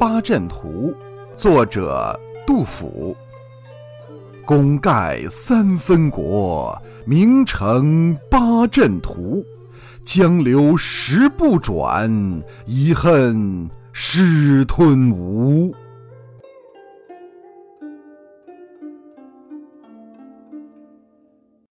八阵图作者杜甫。功盖三分国名成八阵图江流石不转遗恨失吞吴。